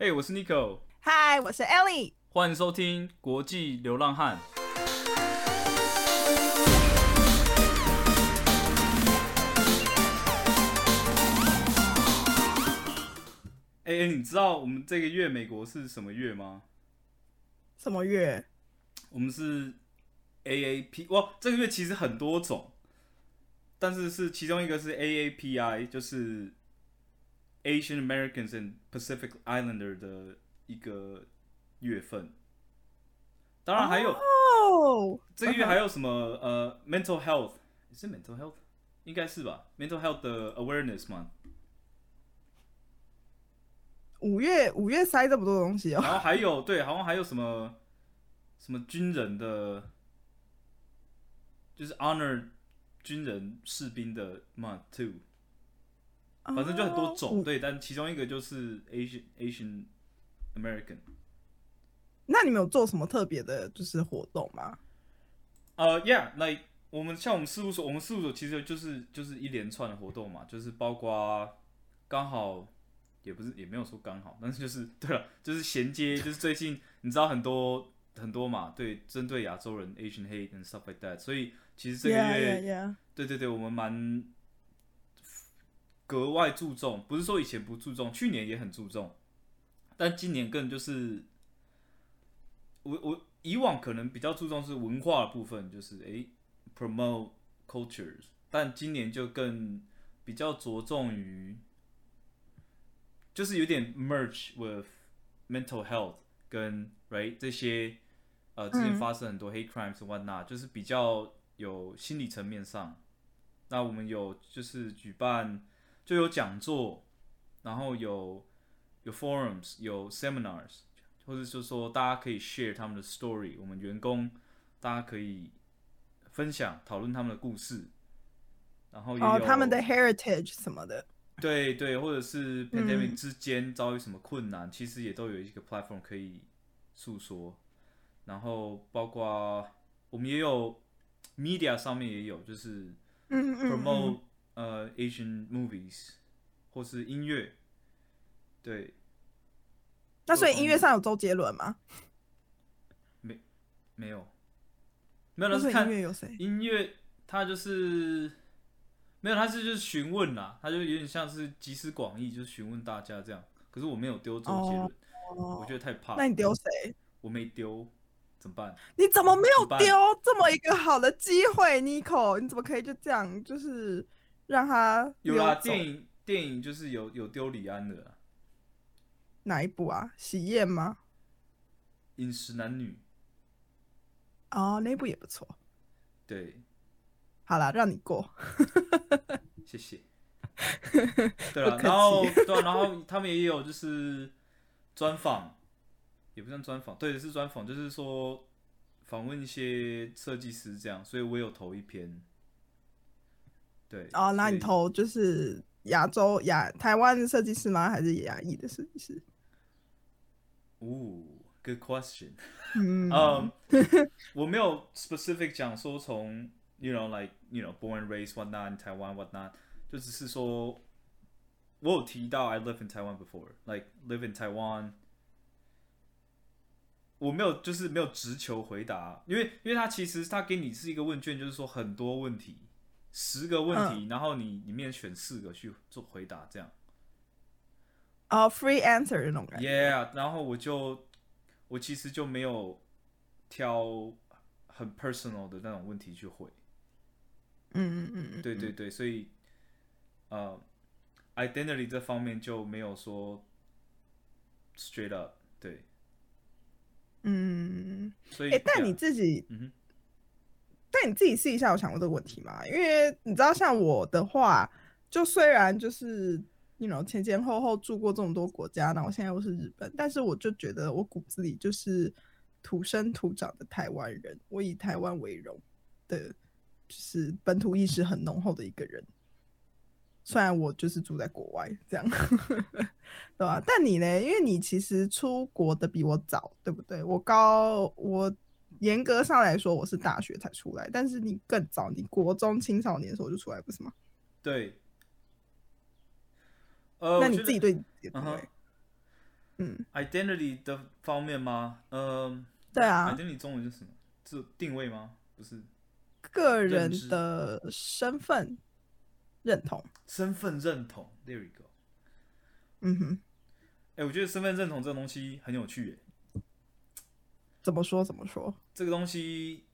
哎、我是 Nico，嗨，我是 Ellie。欢迎收听国际流浪汉。哎、哎你知道我们这个月美国是什么月吗？什么月？我们是 AAP，哇，这个月其实很多种，但是是其中一个是 AAPI，就是 Asian Americans and Pacific Islander 的一个月份。当然还有、哦，这个月还有什么呃 mental health 是 mental health 应该是吧？mental health 的 awareness 嘛，五月五月塞这么多东西哦。然后还有对，好像还有什么什么军人的，就是 honor 军人士兵的 month too，反正就很多种、哦对，但其中一个就是 Asian Asian American。那你们有做什么特别的，就是活动吗？呃、y e a h like 我们像我们事务所，我们事务所其实就是就是一连串的活动嘛，就是包括刚好也不是也没有说刚好，但是就是对了，就是衔接，就是最近你知道很多很多嘛，对，针对亚洲人 Asian hate and stuff like that，所以其实这个 Yeah, 月 yeah, yeah. 对对对，我们蛮格外注重，不是说以前不注重，去年也很注重，但今年更就是，我我以往可能比较注重是文化的部分，就是诶 promote cultures，但今年就更比较着重于，就是有点 merge with mental health 跟 right 这些呃之前嗯发生很多 hate crimes and whatnot，、就是比较有心理层面上。那我们有就是举办就有讲座，然后有有 forums，有 seminars，或者就是说大家可以 share 他们的 story，我们员工大家可以分享讨论他们的故事，然后也有、哦，他们的 heritage 什么的。对对，或者是嗯 pandemic 之间遭遇什么困难，其实也都有一个 platform 可以诉说。然后包括我们也有 media 上面也有，就是嗯嗯嗯 promote 呃 Asian movies 或是音乐。对，那所以音乐上有周杰伦吗？没没有，没有，那是看音乐有谁？音乐，他就是没有，他是就是询问啦，他就有点像是集思广益，就是询问大家这样。可是我没有丢周杰伦，我哦，觉得太怕。那你丢谁？我没丢，怎么办？你怎么没有丢这么一个好的机会，Nico？你怎么可以就这样，就是让他有啦，电影电影就是有有丢李安的啦哪一部啊？喜宴吗？《饮食男女》，哦，那部也不错。对，好啦，让你过。谢谢。对了，然后对啊、然后他们也有就是专访，也不算专访，对，是专访，就是说访问一些设计师这样，所以我有投一篇。对，哦，那你投就是亚洲亚台湾的设计师吗？还是亚裔的设计师？哦，good question。嗯，嗯，我没有 specific 讲说从 you know like you know born and raised whatnot in Taiwan whatnot，就只是说我有提到 I live in Taiwan before like live in Taiwan。我没有，就是没有直球回答，因为因为他其实他给你是一个问卷，就是说很多问题，十个问题，然后你里面选四个去做回答，这样。哦，free answer 那种感觉。Yeah，然后我就我其实就没有挑很 personal 的那种问题去回。嗯嗯嗯嗯，对对对，所以呃，identity 这方面就没有说 straight up 对，嗯，所以哎、但你自己，嗯哼但你自己试一下，有想过这个问题吗？因为你知道，像我的话，就虽然就是，you know 前前后后住过这么多国家，那我现在又是日本，但是我就觉得我骨子里就是土生土长的台湾人，我以台湾为荣的，就是本土意识很浓厚的一个人。虽然我就是住在国外这样，对吧？但你呢？因为你其实出国的比我早，对不对？我高，我严格上来说我是大学才出来，但是你更早，你国中青少年的时候就出来，不是吗？对，呃，那你自己对嗯哼嗯，identity 的方面吗？嗯、对啊，identity 中文是什么？是定位吗？不是，个人的身份认同。身份认同。There you go。嗯哼，哎、我觉得身份认同这个东西很有趣耶。怎么说怎么说？这个东西，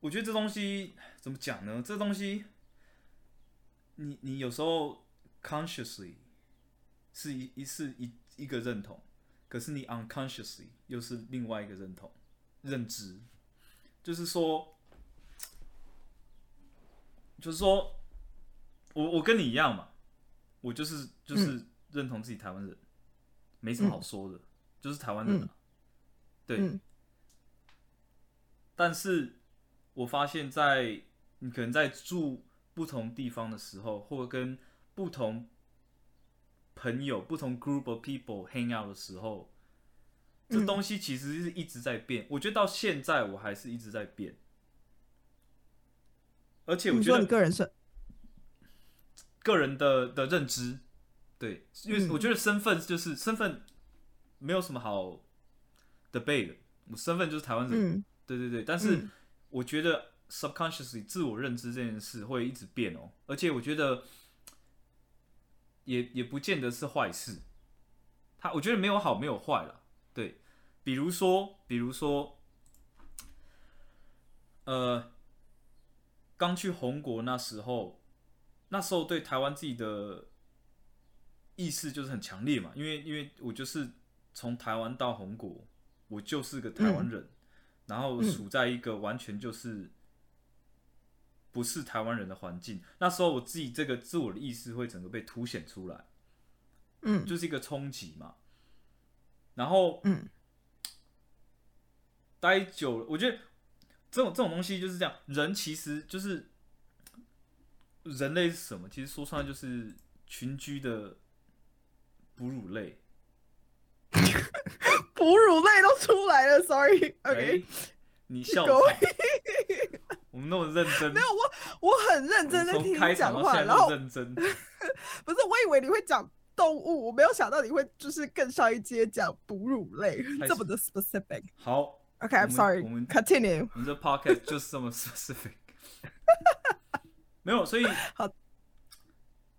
我觉得这东西怎么讲呢？这东西，你你有时候 consciously 是一一是一一个认同，可是你 unconsciously 又是另外一个认同认知，就是说，就是说我我跟你一样嘛，我就是就是认同自己台湾人，没什么好说的，就是台湾人啊，对。嗯但是我发现在，你可能在住不同地方的时候，或者跟不同朋友、不同 group of people hang out 的时候，这嗯。东西其实是一直在变。我觉得到现在我还是一直在变，而且我觉得你个人身，个人的的认知，对，因为嗯。我觉得身份就是身份，没有什么好 debate 的。我身份就是台湾人，嗯对对对，但是嗯。我觉得 subconsciously 自我认知这件事会一直变哦，而且我觉得也也不见得是坏事。他我觉得没有好没有坏了，对，比如说比如说，呃，刚去红国那时候，那时候对台湾自己的意识就是很强烈嘛，因为因为我就是从台湾到红国，我就是个台湾人，然后嗯处在一个完全就是不是台湾人的环境。那时候我自己这个自我的意识会整个被凸显出来，嗯就是一个冲击嘛。然后嗯待久了，我觉得这种这种东西就是这样，人其实就是人类是什么？其实说穿了就是群居的哺乳类。哺乳类都出来了，sorry。OK，哎你笑 我们那么认真，没有我，我很认真在听你讲话，然后认真。不是我以为你会讲动物，我没有想到你会就是更上一阶讲哺乳类太这么的 specific。好，OK，I'm sorry 我们 continue。我们这 podcast 就是这么 specific。没有，所以好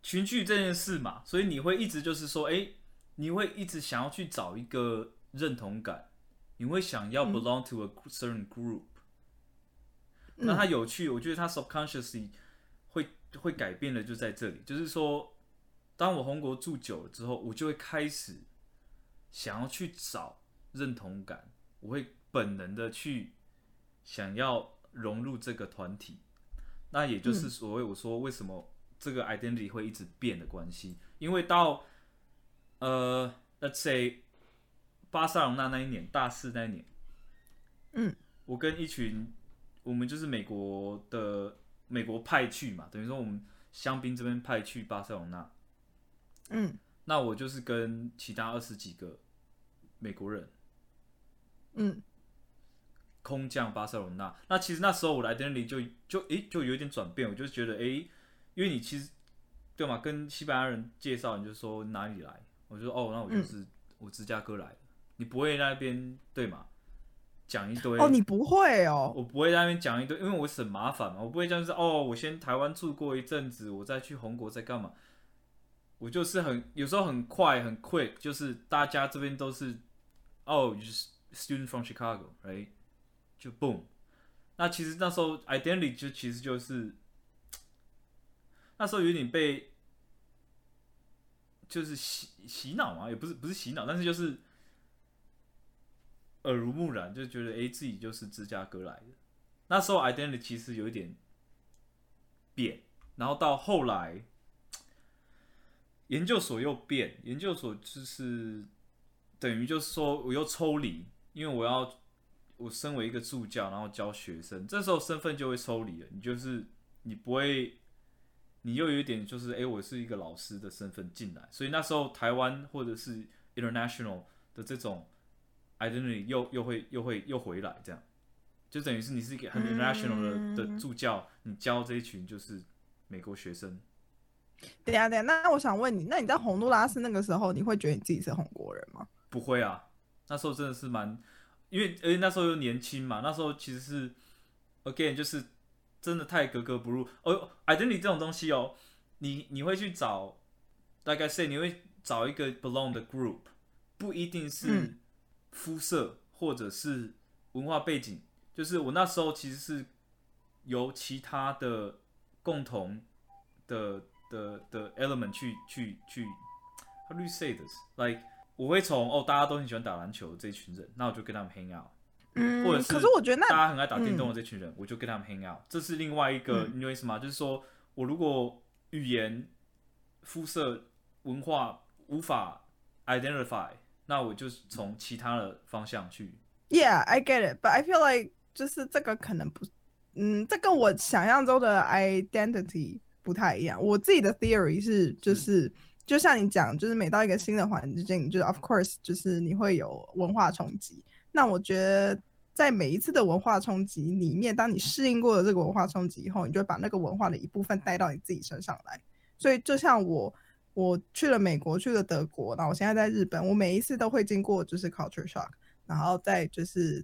群聚这件事嘛，所以你会一直就是说，哎、你会一直想要去找一个认同感，你会想要嗯。belong to a certain group。那它有趣，我觉得它 subconsciously 会会改变的就在这里，就是说，当我红国住久了之后，我就会开始想要去找认同感，我会本能的去想要融入这个团体，那也就是所谓我说为什么这个 identity 会一直变的关系，因为到呃，let's say 巴塞隆纳那一年，大四那一年，嗯，我跟一群我们就是美国的美国派去嘛，等于说我们香槟这边派去巴塞隆纳，嗯。那我就是跟其他二十几个美国人嗯。空降巴塞隆纳。那其实那时候我的 identity 就就诶、就有一点转变，我就觉得诶、因为你其实对嘛，跟西班牙人介绍，你就说哪里来，我就说哦，那我就是、我芝加哥来。的，你不会那边对吗，讲一堆哦，你不会哦，我不会在那边讲一堆，因为我省麻烦嘛，我不会这样子哦，我先台湾住过一阵子，我再去红国再干嘛？我就是很有时候很快很 quick，就是大家这边都是哦，就是 student from Chicago，right？就 boom。那其实那时候 identity 就其实就是那时候有点被就是洗洗脑嘛，也不是不是洗脑，但是就是耳濡目染，就觉得诶自己就是芝加哥来的。那时候 identity 其实有一点变，然后到后来研究所又变，研究所就是等于就是说我又抽离，因为我要我身为一个助教，然后教学生，这时候身份就会抽离了，你就是你不会，你又有一点就是诶，我是一个老师的身份进来，所以那时候台湾或者是 international 的这种 identity 又又会又会又回来，这样就等于是你是一个很 international 的、的嗯助教，你教这一群就是美国学生，等一下等一下，那我想问你，那你在洪都拉斯那个时候，你会觉得你自己是红国人吗？不会啊，那时候真的是蛮，因为而且那时候又年轻嘛，那时候其实是 again 就是真的太格格不入。哦，identity 这种东西哦，你你会去找大概 say 你会找一个 belong 的 group，不一定是嗯肤色或者是文化背景，就是我那时候其实是由其他的共同的的的 element 去去去，how do you say this？like 我会从哦，大家都很喜欢打篮球这一群人，那我就跟他们 hang out，嗯，或者是可是我觉得那大家很爱打电动的这群人，我就跟他们 hang out，这是另外一个，嗯你懂我意思吗？就是说我如果语言、肤色、文化无法 identify，那我就是从其他的方向去。Yeah, I get it, but I feel like 就是这个可能不，嗯，这跟我想象中的 identity 不太一样。我自己的 theory 是，就是就像你讲，就是每到一个新的环境，就是 of course 就是你会有文化冲击。那我觉得在每一次的文化冲击里面，当你适应过了这个文化冲击以后，你就会把那个文化的一部分带到你自己身上来。所以就像我。我去了美国，去了德国，然后我现在在日本，我每一次都会经过就是 culture shock，然后再就是，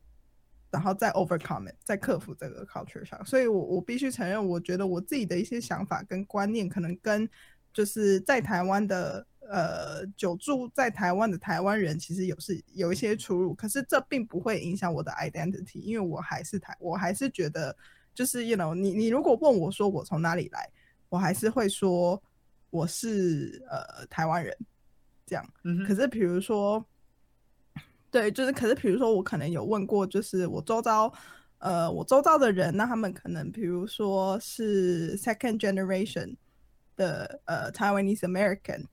然后再 overcome it，再克服这个 culture shock。所以我我必须承认，我觉得我自己的一些想法跟观念，可能跟就是在台湾的呃久住在台湾的台湾人，其实有是有一些出入。可是这并不会影响我的 identity，因为我还是台，我还是觉得就是 you know，你你如果问我说我从哪里来，我还是会说我是呃台湾人这样。嗯可是比如说，对，就是可是比如说，我可能有问过，就是我周遭，呃，我周遭的人，那他们可能比如说是 second generation 的呃 Taiwanese American，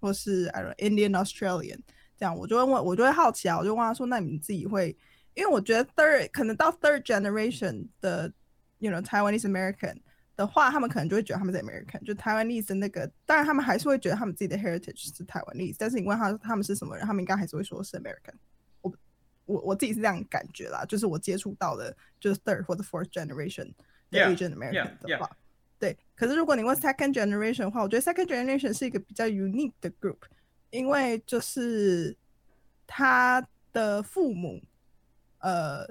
或是 I don't know, Indian Australian，这样我就会问，我就会好奇啊，我就问他说，那你们自己会，因为我觉得 third 可能到 third generation 的，you know Taiwanese American。的话，他们可能就会觉得他们是 American，就台湾 e 的那个，当然他们还是会觉得他们自己的 heritage 是台湾 e 但是你问他他们是什么人，他们应该还是会说是 American。我我我自己是这样感觉啦，就是我接触到的，就是 third 或者 fourth generation 的 Yeah, Asian American yeah, 的话对。可是如果你问 second generation 的话，我觉得 second generation 是一个比较 unique 的 group，因为就是他的父母，呃，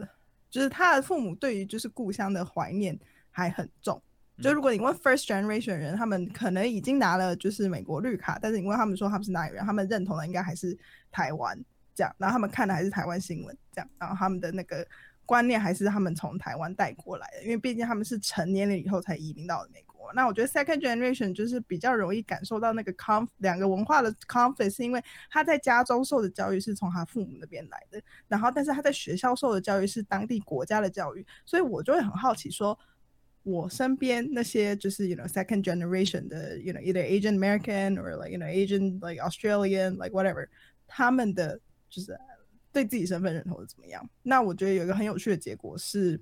就是他的父母对于就是故乡的怀念还很重。就如果你问 first generation 人，他们可能已经拿了就是美国绿卡，但是你问他们说他们是哪里人，他们认同的应该还是台湾这样，然后他们看的还是台湾新闻这样，然后他们的那个观念还是他们从台湾带过来的，因为毕竟他们是成年了以后才移民到了美国。那我觉得 second generation 就是比较容易感受到那个 conf 两个文化的 conflict，是因为他在家中受的教育是从他父母那边来的，然后但是他在学校受的教育是当地国家的教育，所以我就会很好奇说。我身边那些就是 you know second generation 的 you know either Asian American or like you know Asian like Australian like whatever，他们的就是对自己身份认同是怎么样？那我觉得有一个很有趣的结果是，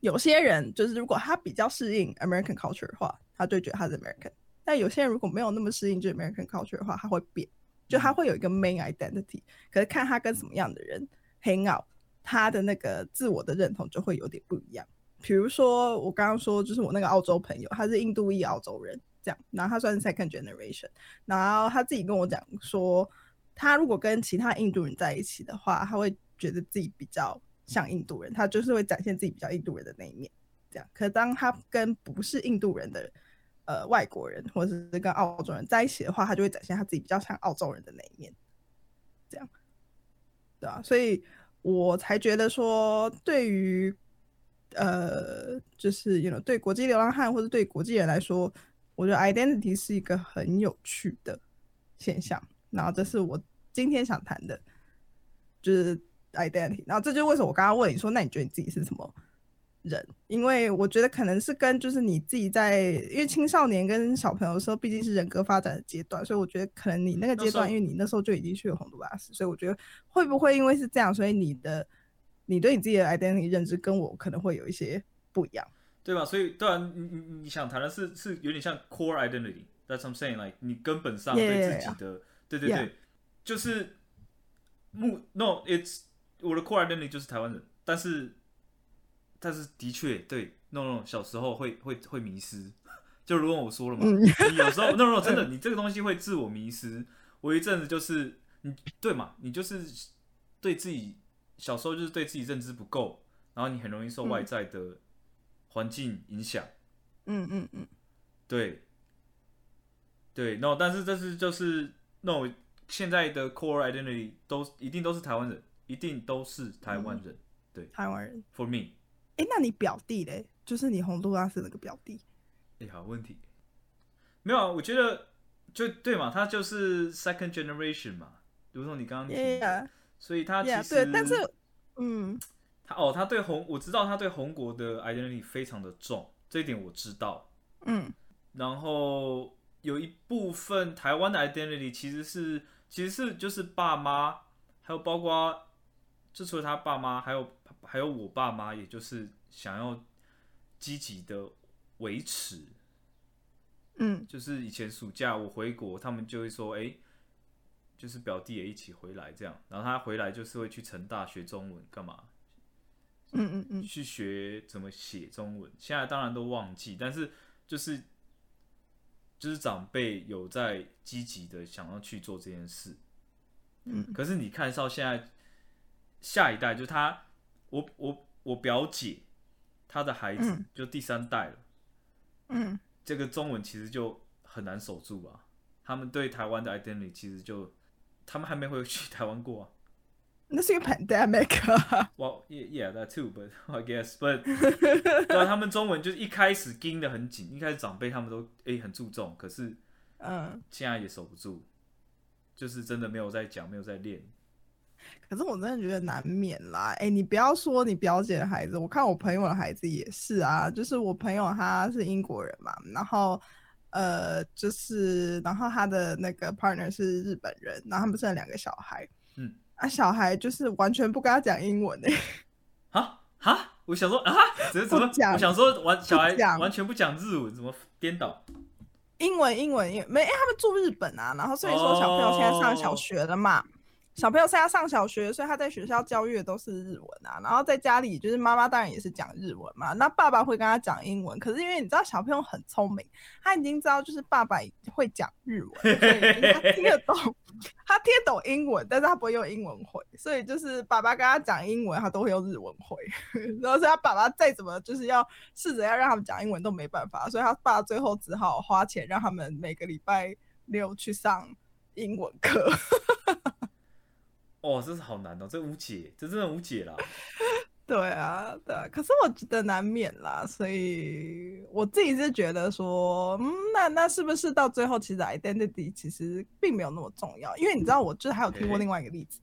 有些人就是如果他比较适应 American culture 的话，他就觉得他是 American；但有些人如果没有那么适应这 American culture 的话，他会变，就他会有一个 main identity，可是看他跟什么样的人 hang out，他的那个自我的认同就会有点不一样。比如说我刚刚说，就是我那个澳洲朋友，他是印度裔澳洲人，这样，然后他算是 second generation，然后他自己跟我讲说，他如果跟其他印度人在一起的话，他会觉得自己比较像印度人，他就是会展现自己比较印度人的那一面，这样。可当他跟不是印度人的呃外国人或者是跟澳洲人在一起的话，他就会展现他自己比较像澳洲人的那一面，这样，对啊，所以我才觉得说，对于呃，就是 you know 对国际流浪汉或者对国际人来说，我觉得 identity 是一个很有趣的现象。然后这是我今天想谈的，就是 identity。然后这就是为什么我刚刚问你说，那你觉得你自己是什么人？因为我觉得可能是跟就是你自己在，因为青少年跟小朋友的时候毕竟是人格发展的阶段，所以我觉得可能你那个阶段，因为你那时候就已经去了洪都拉斯，所以我觉得会不会因为是这样，所以你的你对你自己的 identity 认知跟我可能会有一些不一样，对吧？所以当然，你你你想谈的是是有点像 core identity，that's what I'm saying，like 你根本上对自己的，对对对，就是目 no，it's 我的 core identity 就是台湾人，但是但是的确对 no no 小时候会会会迷失，就如果我说了嘛，嗯你有时候 no no 真的，你这个东西会自我迷失。我一阵子就是你对嘛，你就是对自己小时候就是对自己认知不够，然后你很容易受外在的环境影响。嗯嗯嗯，对，对，no，但是这是就是 no，现在的 core identity 都一定都是台湾人，一定都是台湾人。对台湾人。For me，哎、那你表弟嘞？就是你洪都拉斯那个表弟。哎、好问题，没有啊，我觉得就对嘛，他就是 second generation 嘛，如同你刚刚提的 Yeah, 所以他其 yeah，实对，但是，嗯他哦，他对红，我知道他对红国的 identity 非常的重，这一点我知道。嗯然后有一部分台湾的 identity 其实是其实是就是爸妈，还有包括就除了他爸妈，还有还有我爸妈，也就是想要积极的维持。嗯就是以前暑假我回国，他们就会说，哎、就是表弟也一起回来这样，然后他回来就是会去成大学中文干嘛？嗯嗯嗯，去学怎么写中文。现在当然都忘记，但是就是就是长辈有在积极的想要去做这件事。嗯，可是你看到现在下一代，就他，我我我表姐她的孩子嗯就第三代了，嗯这个中文其实就很难守住吧。他们对台湾的 identity 其实就他们还没回去台湾过啊。那是一个 pandemic 啊。Well, yeah, yeah, that too, but I guess, but 对啊，他们中文就是一开始盯得很紧，一开始长辈他们都诶、很注重，可是嗯，现在也守不住，就是真的没有在讲，没有在练。可是我真的觉得难免啦。哎、你不要说你表姐的孩子，我看我朋友的孩子也是啊。就是我朋友他是英国人嘛，然后呃，就是然后他的那个 partner 是日本人，然后他们生了两个小孩。嗯，啊，小孩就是完全不跟他讲英文诶、哈哈，我想说啊，怎么怎么？我想说完小孩完全不讲日文，怎么颠倒？英文英文英没，因为他们住日本啊，然后所以说小朋友现在上小学了嘛。小朋友现在上小学，所以他在学校教育的都是日文啊，然后在家里就是妈妈当然也是讲日文嘛，那爸爸会跟他讲英文，可是因为你知道小朋友很聪明，他已经知道就是爸爸会讲日文，所以他听得懂，他听得懂英文，但是他不会用英文回，所以就是爸爸跟他讲英文，他都会用日文回，然后所以他爸爸再怎么就是要试着要让他们讲英文都没办法，所以他爸最后只好花钱让他们每个礼拜六去上英文课。哦，这是好难哦，这无解，这真的无解啦。对啊，对啊，可是我觉得难免啦，所以我自己是觉得说，嗯，那那是不是到最后，其实 identity 其实并没有那么重要？因为你知道，我就是还有听过另外一个例子，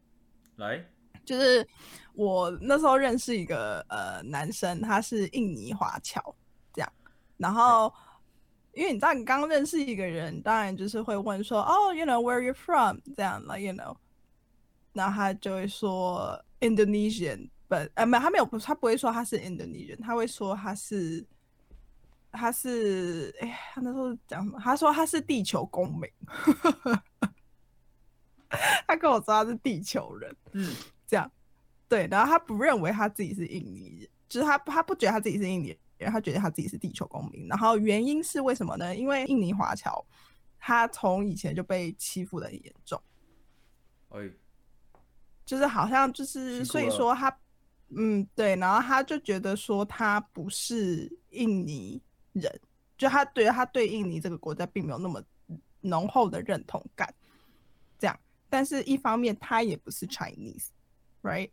来，就是我那时候认识一个呃男生，他是印尼华侨，这样，然后因为你知道，你刚认识一个人，当然就是会问说，哦，you know where you from，这样，like you know，然后他就会说 Indonesian，but 呃没有，他没有，他不会说他是 Indonesian，他会说他是他是，哎，他那时候讲什么？他说他是地球公民，他跟我说他是地球人。嗯，这样，对，然后他不认为他自己是印尼人，就是他他不觉得他自己是印尼人，他觉得他自己是地球公民。然后原因是为什么呢？因为印尼华侨他从以前就被欺负的很严重，哎，就是好像就是所以说他，嗯，对，然后他就觉得说他不是印尼人，就他对他对印尼这个国家并没有那么浓厚的认同感，这样。但是一方面他也不是 Chinese，right？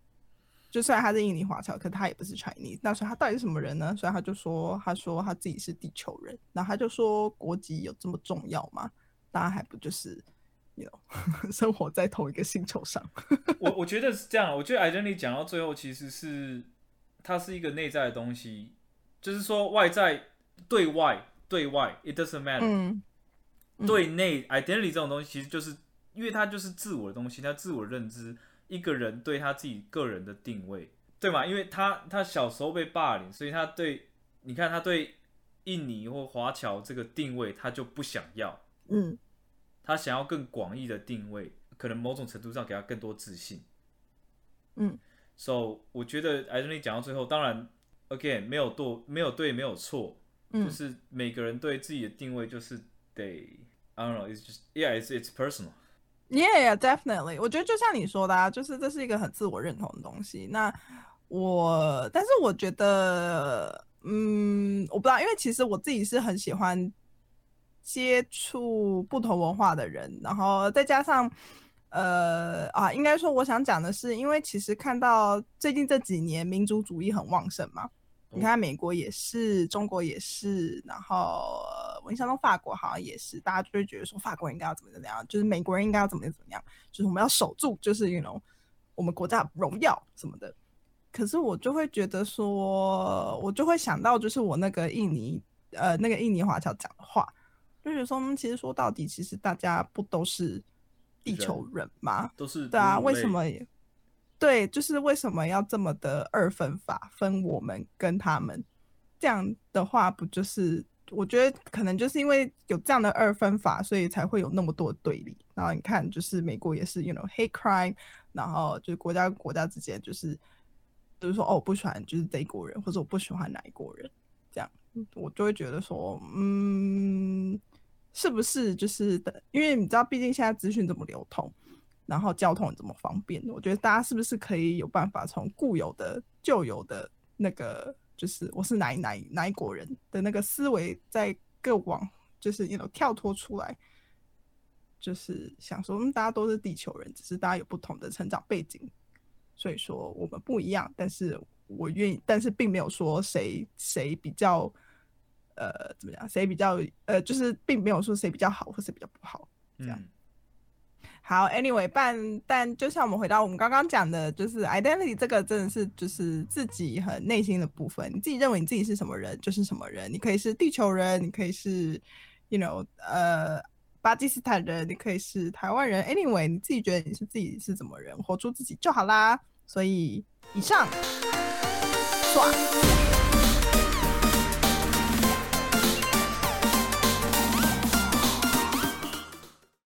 就虽然他是印尼华侨，可他也不是 Chinese。那所以他到底是什么人呢？所以他就说，他说他自己是地球人。然后他就说，国籍有这么重要吗？当然还不就是，you know，生活在同一个星球上。我我觉得是这样，我觉得 identity 讲到最后其实是它是一个内在的东西，就是说外在对外对外，it doesn't matter，、对内 identity 这种东西其实就是因为它就是自我的东西，它自我认知，一个人对他自己个人的定位，对吗？因为他他小时候被霸凌，所以他对你看他对印尼或华侨这个定位他就不想要，嗯他想要更广义的定位，可能某种程度上给他更多自信。嗯 So 我觉得 identity 讲到最后，当然 again 没有对，没有对，没有错，就是每个人对自己的定位就是得，I don't know，it's just yeah it's it's personal。Yeah, definitely。我觉得就像你说的啊，就是这是一个很自我认同的东西。那我，但是我觉得，嗯，我不知道，因为其实我自己是很喜欢接触不同文化的人，然后再加上，呃啊，应该说我想讲的是，因为其实看到最近这几年民族主义很旺盛嘛，你看美国也是，中国也是，然后呃我印象中法国好像也是，大家就会觉得说法国人应该要怎么怎么样，就是美国人应该要怎么怎么样，就是我们要守住，就是 you know 我们国家荣耀什么的。可是我就会觉得说，我就会想到就是我那个印尼呃那个印尼华侨讲的话，就觉得说，嗯其实说到底，其实大家不都是地球人吗？都是对啊，为什么？对，就是为什么要这么的二分法，分我们跟他们？这样的话，不就是我觉得可能就是因为有这样的二分法，所以才会有那么多的对立。然后你看，就是美国也是，you know hate crime，然后就是国家跟国家之间就是，就是说哦，我不喜欢就是这一国人，或者我不喜欢哪一国人，这样我就会觉得说，嗯，是不是就是的？因为你知道，毕竟现在资讯这么流通。然后交通怎么方便，我觉得大家是不是可以有办法从固有的、旧有的那个，就是我是哪一哪哪一国人的那个思维，在各往就是 you know 跳脱出来，就是想说，嗯，大家都是地球人，只是大家有不同的成长背景，所以说我们不一样，但是我愿意，但是并没有说谁谁比较，呃，怎么讲，谁比较，呃，就是并没有说谁比较好或谁比较不好。这样嗯好，anyway，但但就像我们回到我们刚刚讲的，就是 identity 这个真的是就是自己很内心的部分，你自己认为你自己是什么人就是什么人，你可以是地球人，你可以是，you know，呃，巴基斯坦人，你可以是台湾人，anyway，你自己觉得你是自己是怎么人，活出自己就好啦。所以以上，爽。